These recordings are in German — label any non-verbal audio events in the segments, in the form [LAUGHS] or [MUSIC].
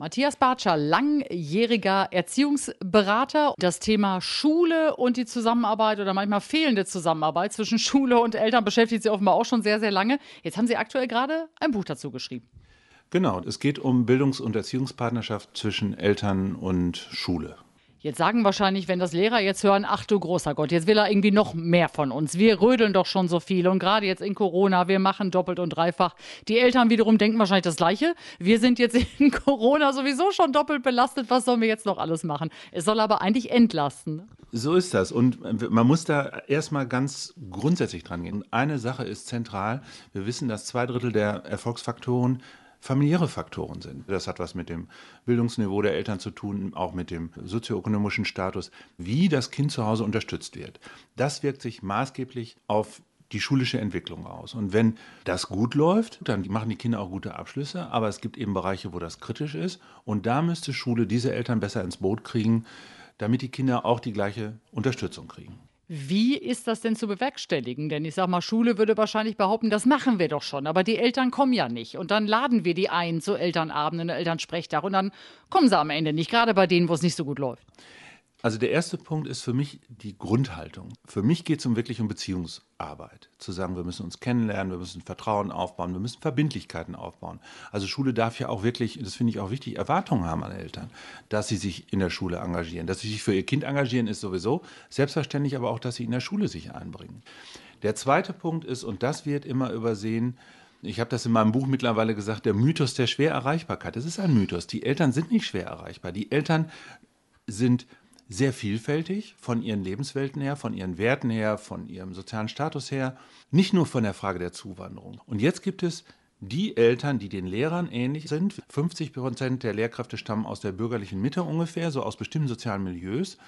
Matthias Bartscher, langjähriger Erziehungsberater. Das Thema Schule und die Zusammenarbeit oder manchmal fehlende Zusammenarbeit zwischen [LAUGHS] Schule und Eltern beschäftigt Sie offenbar auch schon sehr, sehr lange. Jetzt haben Sie aktuell gerade ein Buch dazu geschrieben. Genau, es geht um Bildungs- und Erziehungspartnerschaft zwischen Eltern und Schule. Jetzt sagen wahrscheinlich, wenn das Lehrer jetzt hören, ach du großer Gott, jetzt will er irgendwie noch mehr von uns. Wir rödeln doch schon so viel und gerade jetzt in Corona, wir machen doppelt und dreifach. Die Eltern wiederum denken wahrscheinlich das Gleiche. Wir sind jetzt in [LAUGHS] Corona sowieso schon doppelt belastet. Was sollen wir jetzt noch alles machen? Es soll aber eigentlich entlasten. So ist das. Und man muss da erstmal ganz grundsätzlich dran gehen. Eine Sache ist zentral. Wir wissen, dass zwei Drittel der Erfolgsfaktoren familiäre Faktoren sind. Das hat was mit dem Bildungsniveau der Eltern zu tun, auch mit dem sozioökonomischen Status, wie das Kind zu Hause unterstützt wird. Das wirkt sich maßgeblich auf die schulische Entwicklung aus. Und wenn das gut läuft, dann machen die Kinder auch gute Abschlüsse, aber es gibt eben Bereiche, wo das kritisch ist und da müsste Schule diese Eltern besser ins Boot kriegen, damit die Kinder auch die gleiche Unterstützung kriegen. Wie ist das denn zu bewerkstelligen? Denn ich sag mal, Schule würde wahrscheinlich behaupten, das machen wir doch schon, aber die Eltern kommen ja nicht. Und dann laden wir die ein zu Elternabenden, Elternsprechtag und dann kommen sie am Ende nicht, gerade bei denen, wo es nicht so gut läuft. Also der erste Punkt ist für mich die Grundhaltung. Für mich geht es um wirklich um Beziehungsarbeit. Zu sagen, wir müssen uns kennenlernen, wir müssen Vertrauen aufbauen, wir müssen Verbindlichkeiten aufbauen. Also Schule darf ja auch wirklich, das finde ich auch wichtig, Erwartungen haben an Eltern, dass sie sich in der Schule engagieren. Dass sie sich für ihr Kind engagieren, ist sowieso selbstverständlich, aber auch, dass sie in der Schule sich einbringen. Der zweite Punkt ist, und das wird immer übersehen, ich habe das in meinem Buch mittlerweile gesagt, der Mythos der Schwererreichbarkeit. Es ist ein Mythos. Die Eltern sind nicht schwer erreichbar. Die Eltern sind sehr vielfältig von ihren Lebenswelten her, von ihren Werten her, von ihrem sozialen Status her, nicht nur von der Frage der Zuwanderung. Und jetzt gibt es die Eltern, die den Lehrern ähnlich sind. 50 Prozent der Lehrkräfte stammen aus der bürgerlichen Mitte ungefähr, so aus bestimmten sozialen Milieus.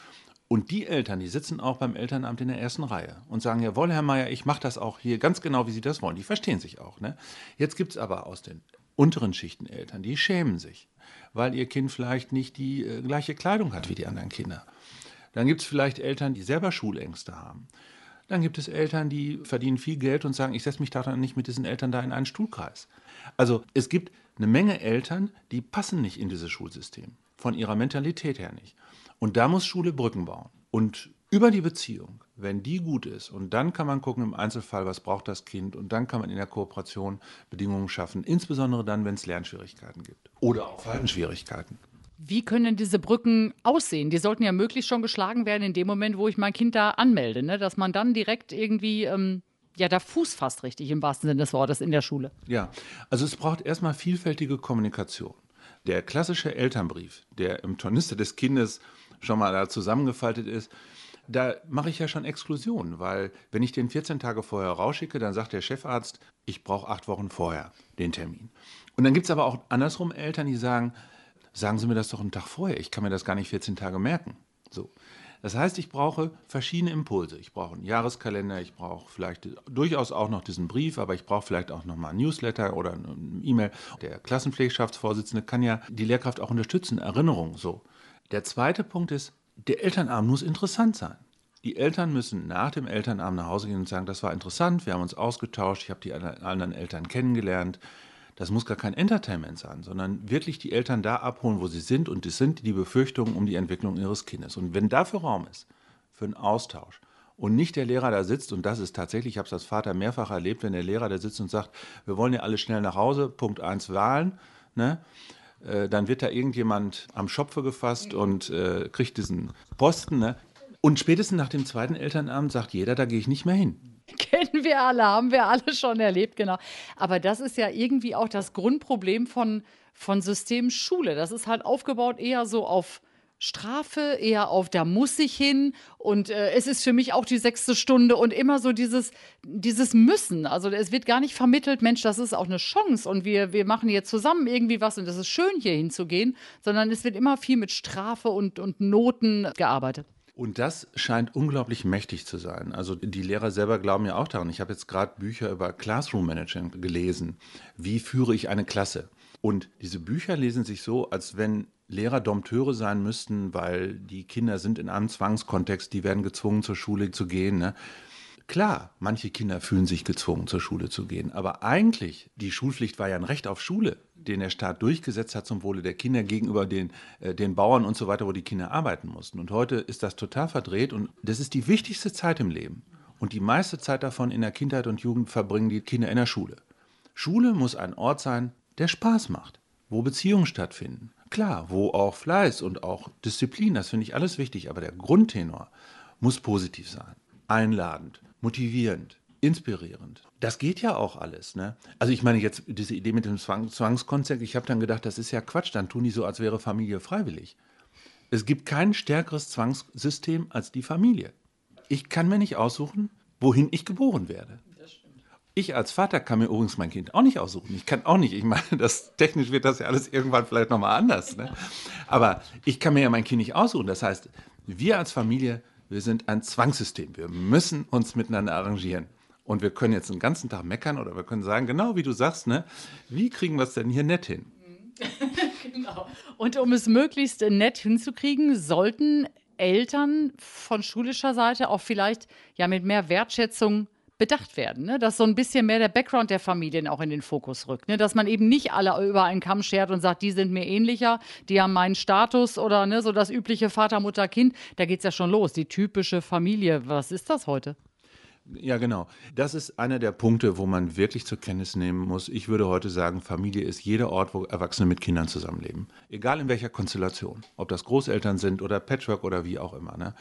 Und die Eltern, die sitzen auch beim Elternamt in der ersten Reihe und sagen, jawohl, Herr Meier, ich mache das auch hier ganz genau, wie Sie das wollen. Die verstehen sich auch. Ne? Jetzt gibt es aber aus den unteren Schichten Eltern, die schämen sich weil ihr Kind vielleicht nicht die äh, gleiche Kleidung hat wie die anderen Kinder. Dann gibt es vielleicht Eltern, die selber Schulängste haben. Dann gibt es Eltern, die verdienen viel Geld und sagen, ich setze mich da dann nicht mit diesen Eltern da in einen Stuhlkreis. Also es gibt eine Menge Eltern, die passen nicht in dieses Schulsystem, von ihrer Mentalität her nicht. Und da muss Schule Brücken bauen. Und über die Beziehung, wenn die gut ist, und dann kann man gucken im Einzelfall, was braucht das Kind, und dann kann man in der Kooperation Bedingungen schaffen, insbesondere dann, wenn es Lernschwierigkeiten gibt oder auch Verhaltensschwierigkeiten. Wie können diese Brücken aussehen? Die sollten ja möglichst schon geschlagen werden in dem Moment, wo ich mein Kind da anmelde, ne? dass man dann direkt irgendwie ähm, ja da Fuß fasst richtig im wahrsten Sinne des Wortes in der Schule. Ja, also es braucht erstmal vielfältige Kommunikation. Der klassische Elternbrief, der im Tornister des Kindes schon mal da zusammengefaltet ist, da mache ich ja schon Exklusion, weil wenn ich den 14 Tage vorher rausschicke, dann sagt der Chefarzt, ich brauche acht Wochen vorher den Termin. Und dann gibt es aber auch andersrum Eltern, die sagen, sagen Sie mir das doch einen Tag vorher, ich kann mir das gar nicht 14 Tage merken. So. Das heißt, ich brauche verschiedene Impulse. Ich brauche einen Jahreskalender, ich brauche vielleicht durchaus auch noch diesen Brief, aber ich brauche vielleicht auch noch mal ein Newsletter oder eine E-Mail. Der Klassenpflegschaftsvorsitzende kann ja die Lehrkraft auch unterstützen, Erinnerung so. Der zweite Punkt ist, der Elternabend muss interessant sein. Die Eltern müssen nach dem Elternabend nach Hause gehen und sagen, das war interessant, wir haben uns ausgetauscht, ich habe die anderen Eltern kennengelernt. Das muss gar kein Entertainment sein, sondern wirklich die Eltern da abholen, wo sie sind. Und das sind die Befürchtungen um die Entwicklung ihres Kindes. Und wenn dafür Raum ist, für einen Austausch, und nicht der Lehrer da sitzt, und das ist tatsächlich, ich habe es als Vater mehrfach erlebt, wenn der Lehrer da sitzt und sagt, wir wollen ja alle schnell nach Hause, Punkt 1 Wahlen, ne? Äh, dann wird da irgendjemand am Schopfe gefasst und äh, kriegt diesen Posten. Ne? Und spätestens nach dem zweiten Elternabend sagt jeder, da gehe ich nicht mehr hin. [LAUGHS] Kennen wir alle, haben wir alle schon erlebt, genau. Aber das ist ja irgendwie auch das Grundproblem von, von System Schule. Das ist halt aufgebaut eher so auf Strafe, eher auf, da muss ich hin und äh, es ist für mich auch die sechste Stunde und immer so dieses, dieses Müssen. Also es wird gar nicht vermittelt, Mensch, das ist auch eine Chance und wir, wir machen hier zusammen irgendwie was und das ist schön, hier hinzugehen, sondern es wird immer viel mit Strafe und, und Noten gearbeitet. Und das scheint unglaublich mächtig zu sein. Also die Lehrer selber glauben ja auch daran. Ich habe jetzt gerade Bücher über Classroom Management gelesen. Wie führe ich eine Klasse? Und diese Bücher lesen sich so, als wenn Lehrer Dompteure sein müssten, weil die Kinder sind in einem Zwangskontext, die werden gezwungen, zur Schule zu gehen. Ne? Klar, manche Kinder fühlen sich gezwungen, zur Schule zu gehen, aber eigentlich, die Schulpflicht war ja ein Recht auf Schule, den der Staat durchgesetzt hat zum Wohle der Kinder gegenüber den, äh, den Bauern und so weiter, wo die Kinder arbeiten mussten. Und heute ist das total verdreht und das ist die wichtigste Zeit im Leben. Und die meiste Zeit davon in der Kindheit und Jugend verbringen die Kinder in der Schule. Schule muss ein Ort sein, der Spaß macht, wo Beziehungen stattfinden. Klar, wo auch Fleiß und auch Disziplin, das finde ich alles wichtig, aber der Grundtenor muss positiv sein, einladend, motivierend, inspirierend. Das geht ja auch alles. Ne? Also ich meine jetzt diese Idee mit dem Zwang, Zwangskonzept, ich habe dann gedacht, das ist ja Quatsch, dann tun die so, als wäre Familie freiwillig. Es gibt kein stärkeres Zwangssystem als die Familie. Ich kann mir nicht aussuchen, wohin ich geboren werde. Ich als Vater kann mir übrigens mein Kind auch nicht aussuchen. Ich kann auch nicht, ich meine, das, technisch wird das ja alles irgendwann vielleicht nochmal anders. Ne? Aber ich kann mir ja mein Kind nicht aussuchen. Das heißt, wir als Familie wir sind ein Zwangssystem. Wir müssen uns miteinander arrangieren. Und wir können jetzt den ganzen Tag meckern oder wir können sagen, genau wie du sagst, ne, wie kriegen wir es denn hier nett hin? [LAUGHS] genau. Und um es möglichst nett hinzukriegen, sollten Eltern von schulischer Seite auch vielleicht ja mit mehr Wertschätzung bedacht werden. Ne? Dass so ein bisschen mehr der Background der Familien auch in den Fokus rückt. Ne? Dass man eben nicht alle über einen Kamm schert und sagt, die sind mir ähnlicher, die haben meinen Status oder ne, so das übliche Vater, Mutter, Kind. Da geht es ja schon los. Die typische Familie. Was ist das heute? Ja, genau. Das ist einer der Punkte, wo man wirklich zur Kenntnis nehmen muss. Ich würde heute sagen, Familie ist jeder Ort, wo Erwachsene mit Kindern zusammenleben. Egal in welcher Konstellation. Ob das Großeltern sind oder Patchwork oder wie auch immer. Ne?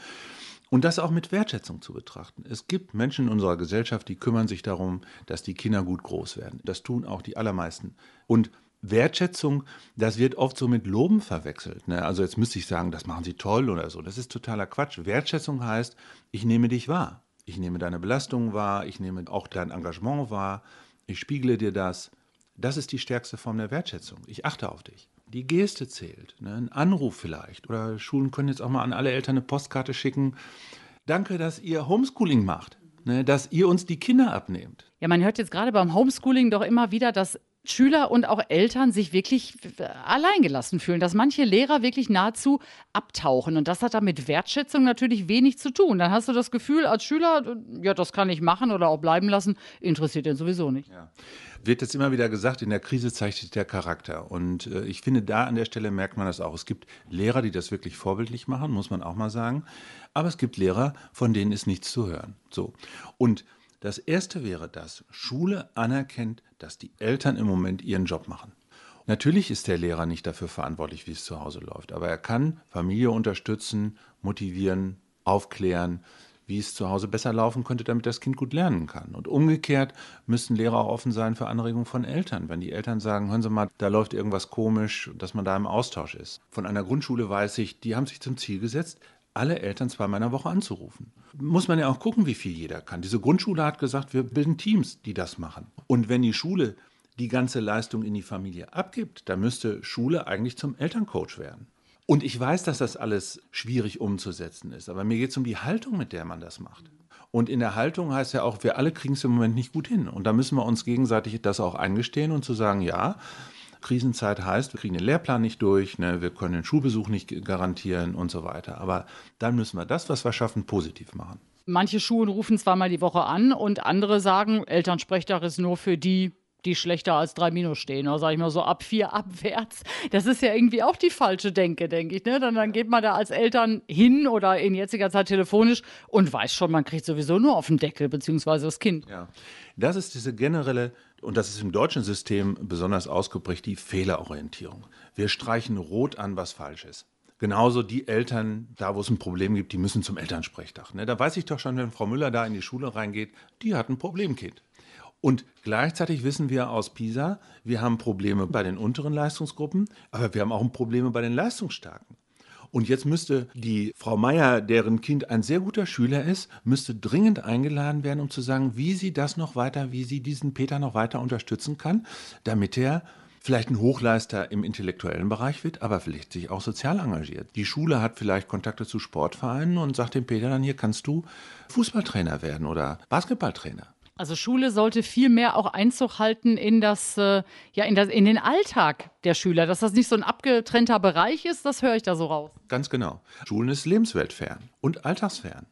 Und das auch mit Wertschätzung zu betrachten. Es gibt Menschen in unserer Gesellschaft, die kümmern sich darum, dass die Kinder gut groß werden. Das tun auch die allermeisten. Und Wertschätzung, das wird oft so mit Loben verwechselt. Ne? Also jetzt müsste ich sagen, das machen sie toll oder so. Das ist totaler Quatsch. Wertschätzung heißt, ich nehme dich wahr. Ich nehme deine Belastungen wahr, ich nehme auch dein Engagement wahr, ich spiegle dir das. Das ist die stärkste Form der Wertschätzung. Ich achte auf dich die Geste zählt. Ne? Ein Anruf vielleicht. Oder Schulen können jetzt auch mal an alle Eltern eine Postkarte schicken. Danke, dass ihr Homeschooling macht. Ne? Dass ihr uns die Kinder abnehmt. Ja, man hört jetzt gerade beim Homeschooling doch immer wieder, dass Schüler und auch Eltern sich wirklich alleingelassen fühlen, dass manche Lehrer wirklich nahezu abtauchen. Und das hat da mit Wertschätzung natürlich wenig zu tun. Dann hast du das Gefühl als Schüler, ja, das kann ich machen oder auch bleiben lassen, interessiert den sowieso nicht. Ja. Wird jetzt immer wieder gesagt, in der Krise sich der Charakter. Und äh, ich finde, da an der Stelle merkt man das auch. Es gibt Lehrer, die das wirklich vorbildlich machen, muss man auch mal sagen. Aber es gibt Lehrer, von denen ist nichts zu hören. So. Und das erste wäre, dass Schule anerkennt, dass die Eltern im Moment ihren Job machen. Natürlich ist der Lehrer nicht dafür verantwortlich, wie es zu Hause läuft, aber er kann Familie unterstützen, motivieren, aufklären, wie es zu Hause besser laufen könnte, damit das Kind gut lernen kann. Und umgekehrt müssten Lehrer auch offen sein für Anregungen von Eltern. Wenn die Eltern sagen, hören Sie mal, da läuft irgendwas komisch, dass man da im Austausch ist. Von einer Grundschule weiß ich, die haben sich zum Ziel gesetzt, alle Eltern zweimal in der Woche anzurufen. Muss man ja auch gucken, wie viel jeder kann. Diese Grundschule hat gesagt, wir bilden Teams, die das machen. Und wenn die Schule die ganze Leistung in die Familie abgibt, dann müsste Schule eigentlich zum Elterncoach werden. Und ich weiß, dass das alles schwierig umzusetzen ist, aber mir geht es um die Haltung, mit der man das macht. Und in der Haltung heißt ja auch, wir alle kriegen es im Moment nicht gut hin. Und da müssen wir uns gegenseitig das auch eingestehen und zu sagen, ja, Krisenzeit heißt, wir kriegen den Lehrplan nicht durch, ne, wir können den Schulbesuch nicht garantieren und so weiter. Aber dann müssen wir das, was wir schaffen, positiv machen. Manche Schulen rufen zweimal die Woche an und andere sagen, Elternsprechtag ist nur für die, die schlechter als drei Minus stehen. Oder sage ich mal so ab vier abwärts. Das ist ja irgendwie auch die falsche Denke, denke ich. Ne? Dann, dann geht man da als Eltern hin oder in jetziger Zeit telefonisch und weiß schon, man kriegt sowieso nur auf den Deckel, beziehungsweise das Kind. Ja, das ist diese generelle, und das ist im deutschen System besonders ausgeprägt, die Fehlerorientierung. Wir streichen rot an, was falsch ist. Genauso die Eltern, da wo es ein Problem gibt, die müssen zum Elternsprechtag. Ne? Da weiß ich doch schon, wenn Frau Müller da in die Schule reingeht, die hat ein Problemkind. Und gleichzeitig wissen wir aus PISA, wir haben Probleme bei den unteren Leistungsgruppen, aber wir haben auch Probleme bei den Leistungsstarken. Und jetzt müsste die Frau Meier, deren Kind ein sehr guter Schüler ist, müsste dringend eingeladen werden, um zu sagen, wie sie das noch weiter, wie sie diesen Peter noch weiter unterstützen kann, damit er vielleicht ein Hochleister im intellektuellen Bereich wird, aber vielleicht sich auch sozial engagiert. Die Schule hat vielleicht Kontakte zu Sportvereinen und sagt dem Peter dann, hier kannst du Fußballtrainer werden oder Basketballtrainer. Also Schule sollte viel mehr auch Einzug halten in das, äh, ja, in, das, in den Alltag der Schüler, dass das nicht so ein abgetrennter Bereich ist, das höre ich da so raus. Ganz genau. Schulen ist lebensweltfern und alltagsfern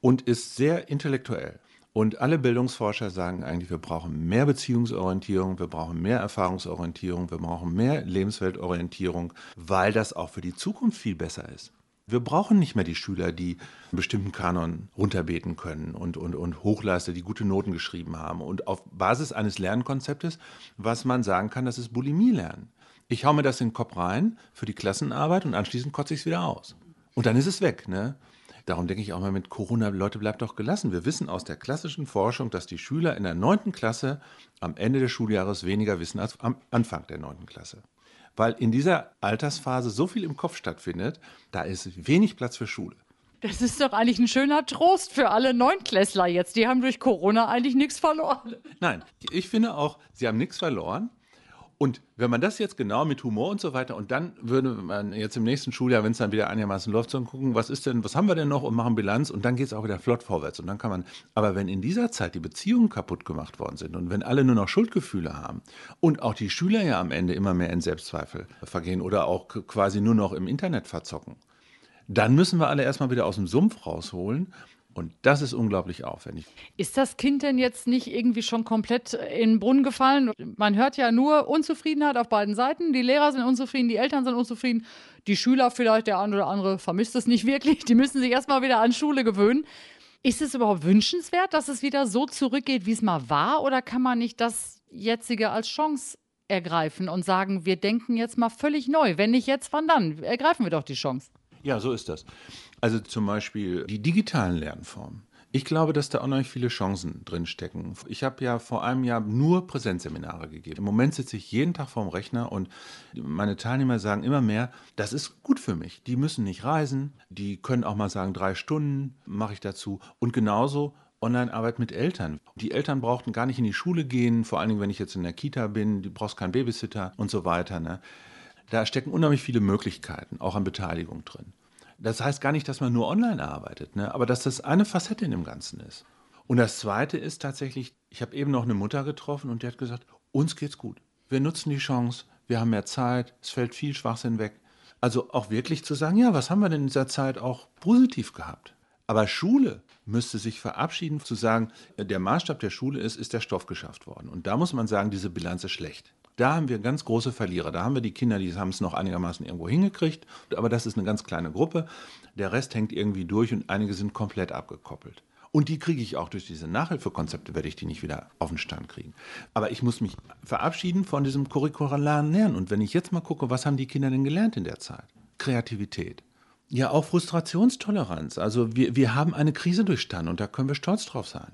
und ist sehr intellektuell. Und alle Bildungsforscher sagen eigentlich, wir brauchen mehr Beziehungsorientierung, wir brauchen mehr Erfahrungsorientierung, wir brauchen mehr Lebensweltorientierung, weil das auch für die Zukunft viel besser ist. Wir brauchen nicht mehr die Schüler, die einen bestimmten Kanon runterbeten können und, und, und Hochleister, die gute Noten geschrieben haben. Und auf Basis eines Lernkonzeptes, was man sagen kann, das ist Bulimie lernen. Ich hau mir das in den Kopf rein für die Klassenarbeit und anschließend kotze ich es wieder aus. Und dann ist es weg. Ne? Darum denke ich auch mal mit Corona, Leute, bleibt doch gelassen. Wir wissen aus der klassischen Forschung, dass die Schüler in der neunten Klasse am Ende des Schuljahres weniger wissen als am Anfang der neunten Klasse weil in dieser Altersphase so viel im Kopf stattfindet, da ist wenig Platz für Schule. Das ist doch eigentlich ein schöner Trost für alle Neunklässler jetzt. Die haben durch Corona eigentlich nichts verloren. Nein, ich finde auch, sie haben nichts verloren. Und wenn man das jetzt genau mit Humor und so weiter und dann würde man jetzt im nächsten Schuljahr, wenn es dann wieder einigermaßen läuft, so gucken, was ist denn, was haben wir denn noch und machen Bilanz und dann geht es auch wieder flott vorwärts und dann kann man, aber wenn in dieser Zeit die Beziehungen kaputt gemacht worden sind und wenn alle nur noch Schuldgefühle haben und auch die Schüler ja am Ende immer mehr in Selbstzweifel vergehen oder auch quasi nur noch im Internet verzocken, dann müssen wir alle erstmal wieder aus dem Sumpf rausholen und das ist unglaublich aufwendig. Ist das Kind denn jetzt nicht irgendwie schon komplett in den Brunnen gefallen? Man hört ja nur Unzufriedenheit auf beiden Seiten. Die Lehrer sind unzufrieden, die Eltern sind unzufrieden, die Schüler vielleicht, der eine oder andere vermisst es nicht wirklich. Die müssen sich erstmal wieder an Schule gewöhnen. Ist es überhaupt wünschenswert, dass es wieder so zurückgeht, wie es mal war? Oder kann man nicht das jetzige als Chance ergreifen und sagen, wir denken jetzt mal völlig neu? Wenn nicht jetzt, wann dann? Ergreifen wir doch die Chance. Ja, so ist das. Also zum Beispiel die digitalen Lernformen. Ich glaube, dass da auch noch viele Chancen drin stecken. Ich habe ja vor einem Jahr nur Präsenzseminare gegeben. Im Moment sitze ich jeden Tag vorm Rechner und meine Teilnehmer sagen immer mehr, das ist gut für mich. Die müssen nicht reisen, die können auch mal sagen, drei Stunden mache ich dazu. Und genauso Online-Arbeit mit Eltern. Die Eltern brauchten gar nicht in die Schule gehen, vor allen Dingen, wenn ich jetzt in der Kita bin, du brauchst keinen Babysitter und so weiter. Ne? Da stecken unheimlich viele Möglichkeiten, auch an Beteiligung drin. Das heißt gar nicht, dass man nur online arbeitet, ne? aber dass das eine Facette in dem Ganzen ist. Und das Zweite ist tatsächlich, ich habe eben noch eine Mutter getroffen und die hat gesagt, uns geht's gut. Wir nutzen die Chance, wir haben mehr Zeit, es fällt viel Schwachsinn weg. Also auch wirklich zu sagen, ja, was haben wir denn in dieser Zeit auch positiv gehabt? Aber Schule müsste sich verabschieden, zu sagen, der Maßstab der Schule ist, ist der Stoff geschafft worden. Und da muss man sagen, diese Bilanz ist schlecht. Da haben wir ganz große Verlierer. Da haben wir die Kinder, die haben es noch einigermaßen irgendwo hingekriegt, aber das ist eine ganz kleine Gruppe. Der Rest hängt irgendwie durch und einige sind komplett abgekoppelt. Und die kriege ich auch durch diese Nachhilfekonzepte, werde ich die nicht wieder auf den Stand kriegen. Aber ich muss mich verabschieden von diesem curricularen Lernen. Und wenn ich jetzt mal gucke, was haben die Kinder denn gelernt in der Zeit? Kreativität. Ja, auch Frustrationstoleranz. Also wir, wir haben eine Krise durchstanden und da können wir stolz drauf sein.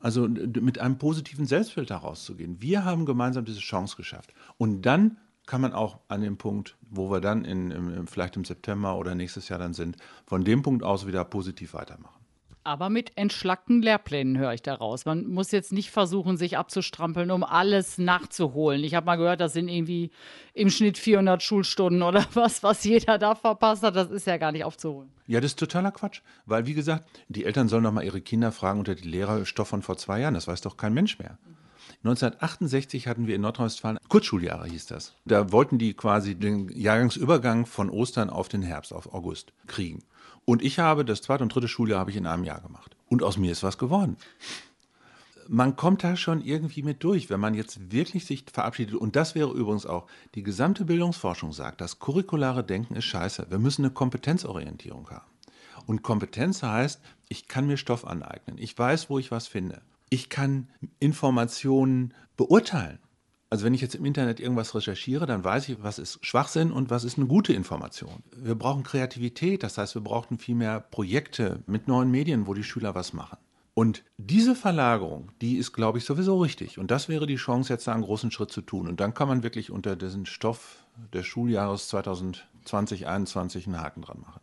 Also mit einem positiven Selbstbild herauszugehen. Wir haben gemeinsam diese Chance geschafft. Und dann kann man auch an dem Punkt, wo wir dann in, im, vielleicht im September oder nächstes Jahr dann sind, von dem Punkt aus wieder positiv weitermachen. Aber mit entschlackten Lehrplänen höre ich daraus. Man muss jetzt nicht versuchen, sich abzustrampeln, um alles nachzuholen. Ich habe mal gehört, das sind irgendwie im Schnitt 400 Schulstunden oder [LAUGHS] was, was jeder da verpasst hat. Das ist ja gar nicht aufzuholen. Ja, das ist totaler Quatsch. Weil, wie gesagt, die Eltern sollen doch mal ihre Kinder fragen unter die Lehrer Stoff von vor zwei Jahren. Das weiß doch kein Mensch mehr. 1968 hatten wir in Nordrhein-Westfalen, Kurzschuljahre hieß das. Da wollten die quasi den Jahrgangsübergang von Ostern auf den Herbst, auf August kriegen. Und ich habe das zweite und dritte Schuljahr habe ich in einem Jahr gemacht. Und aus mir ist was geworden. Man kommt da schon irgendwie mit durch, wenn man jetzt wirklich sich verabschiedet. Und das wäre übrigens auch, die gesamte Bildungsforschung sagt, das curriculare Denken ist scheiße. Wir müssen eine Kompetenzorientierung haben. Und Kompetenz heißt, ich kann mir Stoff aneignen. Ich weiß, wo ich was finde. Ich kann Informationen beurteilen. Also wenn ich jetzt im Internet irgendwas recherchiere, dann weiß ich, was ist Schwachsinn und was ist eine gute Information. Wir brauchen Kreativität, das heißt, wir brauchen viel mehr Projekte mit neuen Medien, wo die Schüler was machen. Und diese Verlagerung, die ist, glaube ich, sowieso richtig. Und das wäre die Chance, jetzt da einen großen Schritt zu tun. Und dann kann man wirklich unter diesen Stoff des Schuljahres 2020, 2021 einen Haken dran machen.